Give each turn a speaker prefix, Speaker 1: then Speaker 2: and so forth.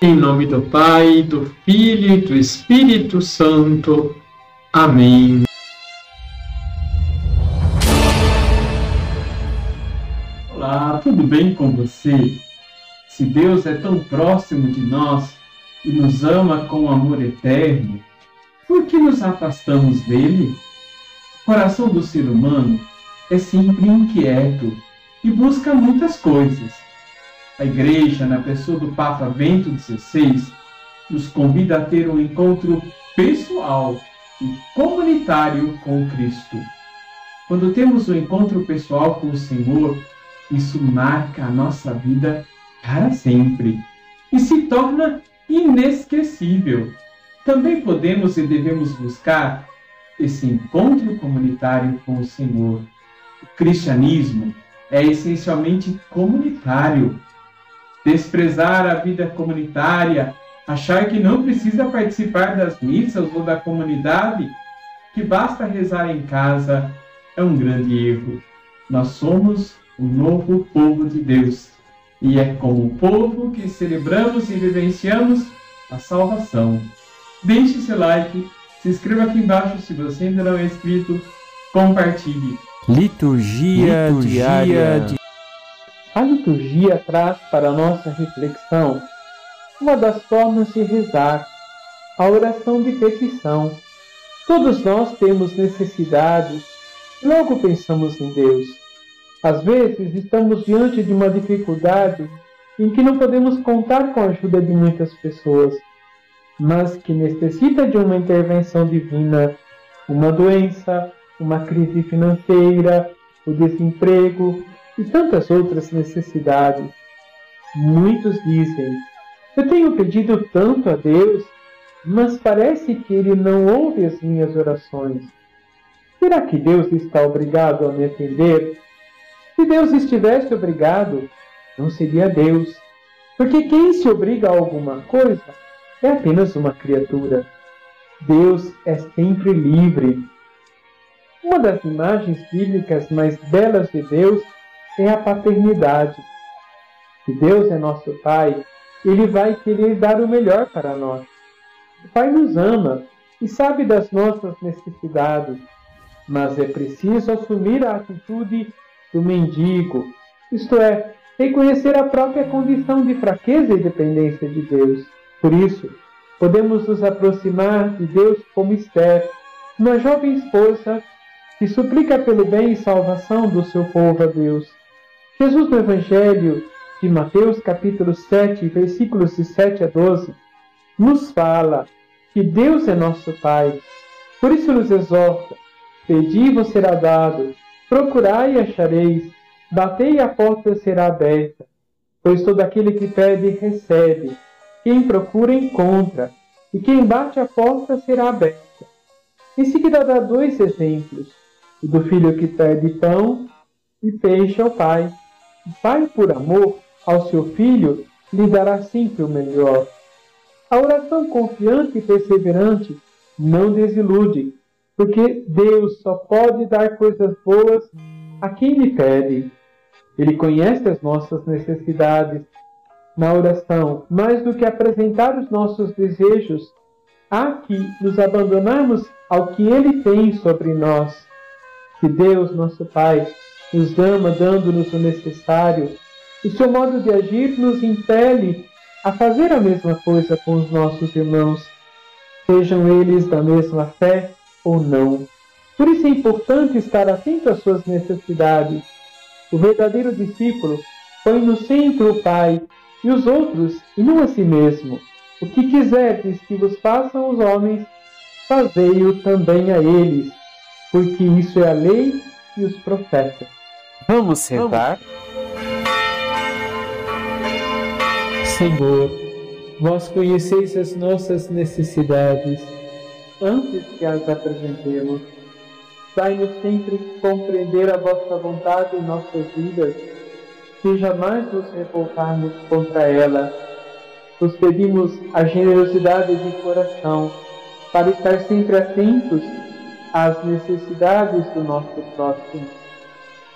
Speaker 1: Em nome do Pai, do Filho e do Espírito Santo. Amém. Olá, tudo bem com você? Se Deus é tão próximo de nós e nos ama com amor eterno, por que nos afastamos dele? O coração do ser humano é sempre inquieto e busca muitas coisas Igreja, na pessoa do Papa Bento XVI, nos convida a ter um encontro pessoal e comunitário com Cristo. Quando temos um encontro pessoal com o Senhor, isso marca a nossa vida para sempre e se torna inesquecível. Também podemos e devemos buscar esse encontro comunitário com o Senhor. O cristianismo é essencialmente comunitário desprezar a vida comunitária, achar que não precisa participar das missas ou da comunidade, que basta rezar em casa, é um grande erro. Nós somos o novo povo de Deus e é como povo que celebramos e vivenciamos a salvação. Deixe seu like, se inscreva aqui embaixo se você ainda não é inscrito, compartilhe.
Speaker 2: Liturgia, Liturgia diária de
Speaker 3: a liturgia traz para nossa reflexão uma das formas de rezar, a oração de petição. Todos nós temos necessidades logo pensamos em Deus. Às vezes estamos diante de uma dificuldade em que não podemos contar com a ajuda de muitas pessoas, mas que necessita de uma intervenção divina, uma doença, uma crise financeira, o desemprego, e tantas outras necessidades. Muitos dizem: Eu tenho pedido tanto a Deus, mas parece que Ele não ouve as minhas orações. Será que Deus está obrigado a me atender? Se Deus estivesse obrigado, não seria Deus, porque quem se obriga a alguma coisa é apenas uma criatura. Deus é sempre livre. Uma das imagens bíblicas mais belas de Deus é a paternidade. Se Deus é nosso Pai, Ele vai querer dar o melhor para nós. O Pai nos ama e sabe das nossas necessidades, mas é preciso assumir a atitude do mendigo, isto é, reconhecer a própria condição de fraqueza e dependência de Deus. Por isso, podemos nos aproximar de Deus como Esther, uma jovem esposa que suplica pelo bem e salvação do seu povo a Deus. Jesus no Evangelho de Mateus, capítulo 7, versículos de 7 a 12, nos fala que Deus é nosso Pai. Por isso nos exorta: Pedi e vos será dado, procurai e achareis, batei e a porta será aberta. Pois todo aquele que pede, recebe, quem procura, encontra, e quem bate a porta será aberta. Em seguida dá dois exemplos: o do filho que pede pão e peixe ao pai pai, por amor ao seu filho, lhe dará sempre o melhor. A oração confiante e perseverante não desilude, porque Deus só pode dar coisas boas a quem lhe pede. Ele conhece as nossas necessidades. Na oração, mais do que apresentar os nossos desejos, há que nos abandonarmos ao que Ele tem sobre nós. Que Deus, nosso Pai, nos ama dando-nos o necessário, o seu modo de agir nos impele a fazer a mesma coisa com os nossos irmãos, sejam eles da mesma fé ou não. Por isso é importante estar atento às suas necessidades. O verdadeiro discípulo põe no centro o Pai e os outros, e não a si mesmo. O que quiserdes que vos façam os homens, fazei-o também a eles, porque isso é a lei e os profetas.
Speaker 2: Vamos sentar.
Speaker 3: Senhor, vós conheceis as nossas necessidades antes que as apresentemos. Dai-nos sempre compreender a vossa vontade em nossas vidas, que jamais nos revoltarmos contra ela. Nos pedimos a generosidade de coração para estar sempre atentos às necessidades do nosso próximo